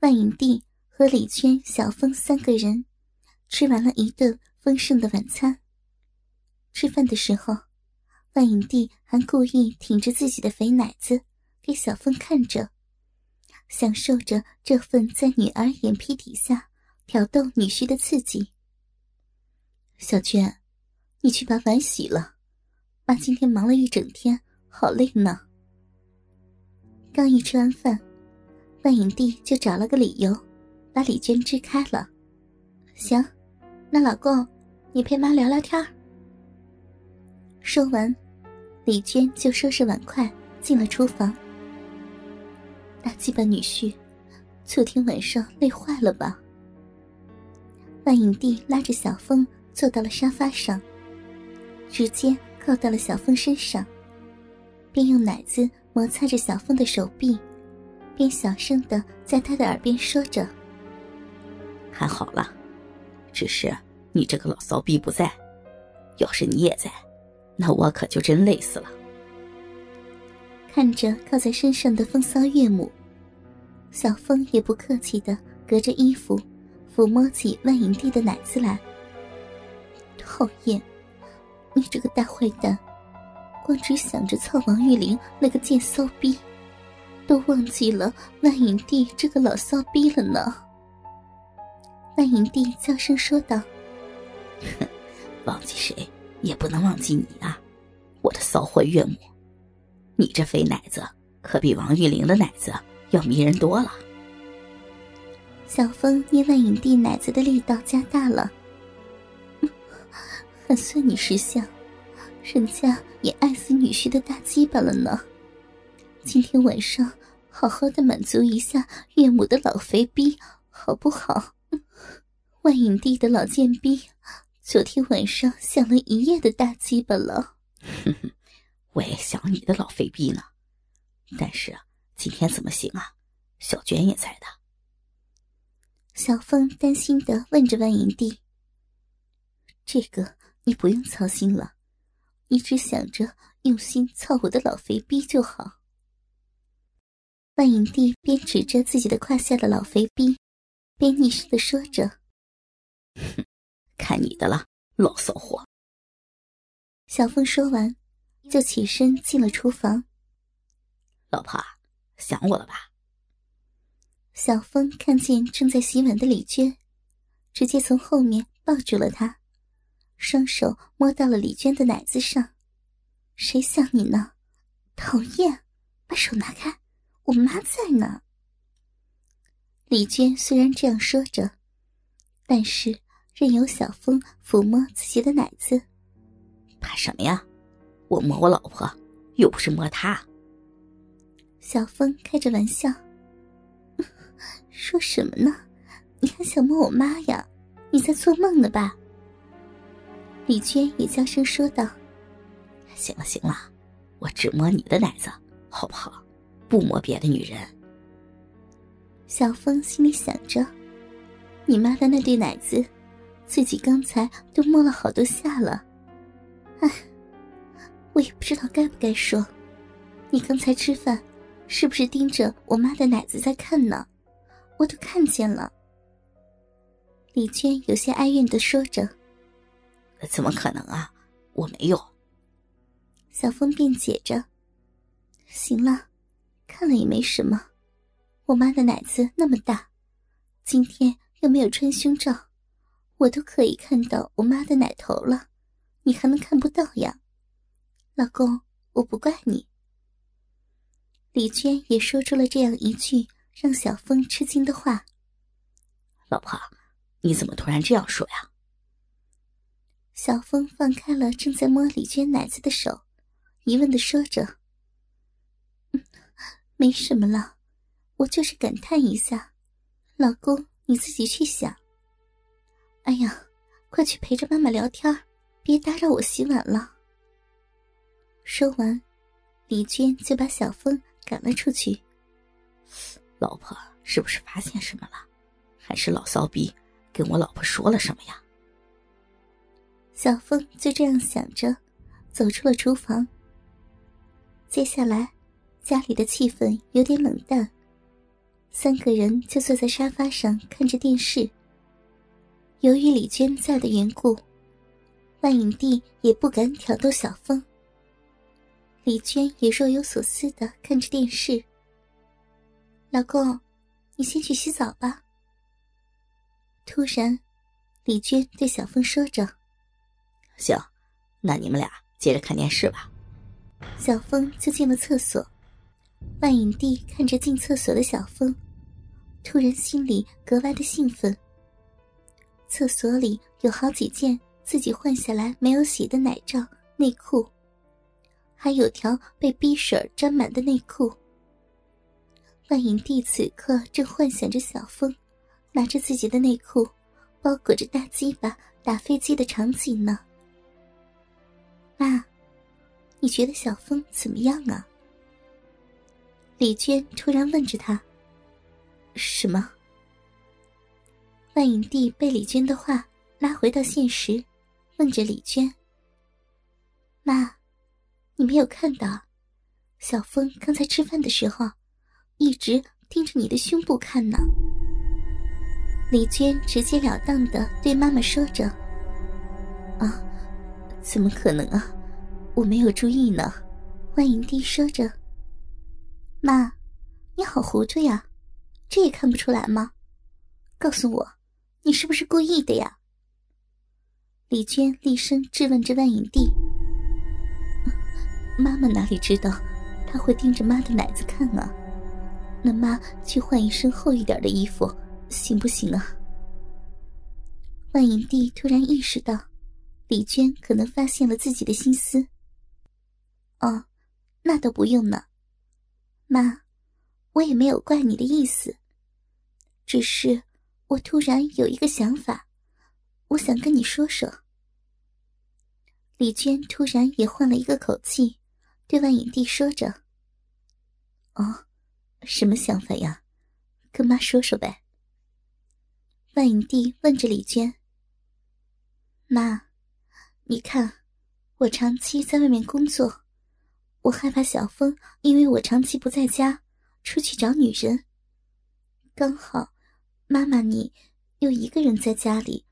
万影帝和李娟、小峰三个人吃完了一顿丰盛的晚餐。吃饭的时候，万影帝还故意挺着自己的肥奶子给小峰看着，享受着这份在女儿眼皮底下挑逗女婿的刺激。小娟，你去把碗洗了，妈今天忙了一整天，好累呢。刚一吃完饭。万影帝就找了个理由，把李娟支开了。行，那老公，你陪妈聊聊天说完，李娟就收拾碗筷进了厨房。大鸡巴女婿，昨天晚上累坏了吧？万影帝拉着小凤坐到了沙发上，直接靠到了小凤身上，便用奶子摩擦着小凤的手臂。便小声的在他的耳边说着：“还好啦，只是你这个老骚逼不在，要是你也在，那我可就真累死了。”看着靠在身上的风骚岳母，小风也不客气的隔着衣服抚摸起万影帝的奶子来。讨厌，你这个大坏蛋，光只想着操王玉玲那个贱骚逼。都忘记了万影帝这个老骚逼了呢。万影帝娇声说道：“哼，忘记谁也不能忘记你啊，我的骚货岳母！你这肥奶子可比王玉玲的奶子要迷人多了。”小风捏万影帝奶子的力道加大了，还算你识相，人家也爱死女婿的大鸡巴了呢。今天晚上。好好的满足一下岳母的老肥逼，好不好？万影帝的老贱逼，昨天晚上想了一夜的大鸡巴了。哼哼，我也想你的老肥逼呢，但是今天怎么行啊？小娟也在的。小凤担心的问着万影帝：“这个你不用操心了，你只想着用心操我的老肥逼就好。”万影帝边指着自己的胯下的老肥逼，边逆声的说着：“哼，看你的了，老骚货。”小凤说完，就起身进了厨房。老婆，想我了吧？小峰看见正在洗碗的李娟，直接从后面抱住了她，双手摸到了李娟的奶子上。谁想你呢？讨厌，把手拿开！我妈在呢。李娟虽然这样说着，但是任由小峰抚摸自己的奶子。怕什么呀？我摸我老婆，又不是摸她。小峰开着玩笑，说什么呢？你还想摸我妈呀？你在做梦呢吧？李娟也娇声说道：“行了行了，我只摸你的奶子，好不好？”不摸别的女人。小峰心里想着：“你妈的那对奶子，自己刚才都摸了好多下了。哎，我也不知道该不该说。你刚才吃饭，是不是盯着我妈的奶子在看呢？我都看见了。”李娟有些哀怨的说着：“怎么可能啊？我没有。”小峰辩解着：“行了。”看了也没什么，我妈的奶子那么大，今天又没有穿胸罩，我都可以看到我妈的奶头了，你还能看不到呀？老公，我不怪你。李娟也说出了这样一句让小峰吃惊的话：“老婆，你怎么突然这样说呀？”小峰放开了正在摸李娟奶子的手，疑问的说着。没什么了，我就是感叹一下，老公你自己去想。哎呀，快去陪着妈妈聊天，别打扰我洗碗了。说完，李娟就把小峰赶了出去。老婆是不是发现什么了？还是老骚逼跟我老婆说了什么呀？小峰就这样想着，走出了厨房。接下来。家里的气氛有点冷淡，三个人就坐在沙发上看着电视。由于李娟在的缘故，万影帝也不敢挑逗小峰。李娟也若有所思的看着电视。老公，你先去洗澡吧。突然，李娟对小峰说着：“行，那你们俩接着看电视吧。”小峰就进了厕所。万影帝看着进厕所的小峰，突然心里格外的兴奋。厕所里有好几件自己换下来没有洗的奶罩、内裤，还有条被逼水沾满的内裤。万影帝此刻正幻想着小峰拿着自己的内裤包裹着大鸡巴打飞机的场景呢。妈，你觉得小峰怎么样啊？李娟突然问着他：“什么？”万影帝被李娟的话拉回到现实，问着李娟：“妈，你没有看到，小峰刚才吃饭的时候，一直盯着你的胸部看呢？”李娟直截了当的对妈妈说着：“啊，怎么可能啊？我没有注意呢。”万影帝说着：“妈，你好糊涂呀，这也看不出来吗？告诉我。”你是不是故意的呀？李娟厉声质问着万影帝。妈妈哪里知道他会盯着妈的奶子看啊？那妈去换一身厚一点的衣服，行不行啊？万影帝突然意识到，李娟可能发现了自己的心思。哦，那倒不用呢，妈，我也没有怪你的意思，只是。我突然有一个想法，我想跟你说说。李娟突然也换了一个口气，对万影帝说着：“哦，什么想法呀？跟妈说说呗。”万影帝问着李娟：“妈，你看，我长期在外面工作，我害怕小峰因为我长期不在家，出去找女人，刚好。”妈妈，你又一个人在家里，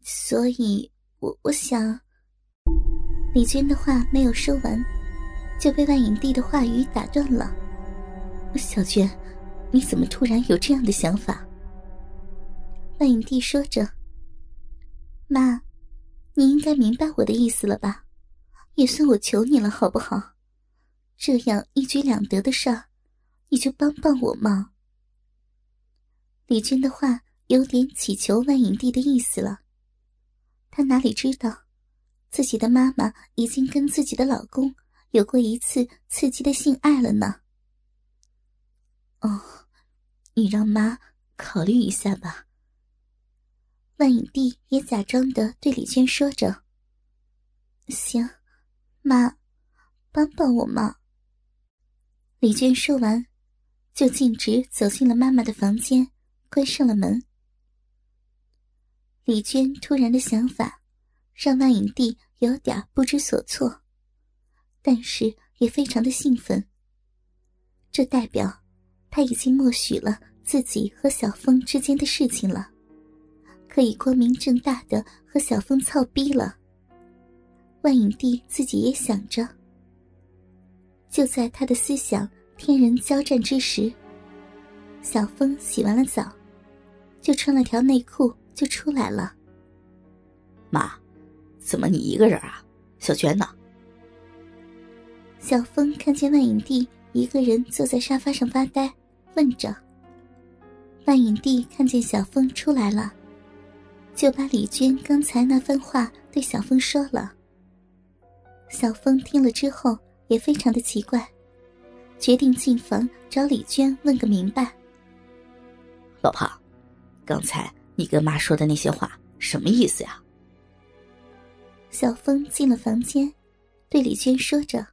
所以我我想。李娟的话没有说完，就被万影帝的话语打断了。小娟，你怎么突然有这样的想法？万影帝说着：“妈，你应该明白我的意思了吧？也算我求你了，好不好？这样一举两得的事儿，你就帮帮我嘛。”李娟的话有点乞求万影帝的意思了。她哪里知道，自己的妈妈已经跟自己的老公有过一次刺激的性爱了呢。哦，你让妈考虑一下吧。万影帝也假装的对李娟说着：“行，妈，帮帮我嘛。”李娟说完，就径直走进了妈妈的房间。关上了门，李娟突然的想法让万影帝有点不知所措，但是也非常的兴奋。这代表他已经默许了自己和小峰之间的事情了，可以光明正大的和小峰操逼了。万影帝自己也想着。就在他的思想天人交战之时，小峰洗完了澡。就穿了条内裤就出来了。妈，怎么你一个人啊？小娟呢？小峰看见万影帝一个人坐在沙发上发呆，问着。万影帝看见小峰出来了，就把李娟刚才那番话对小峰说了。小峰听了之后也非常的奇怪，决定进房找李娟问个明白。老婆。刚才你跟妈说的那些话什么意思呀？小峰进了房间，对李娟说着。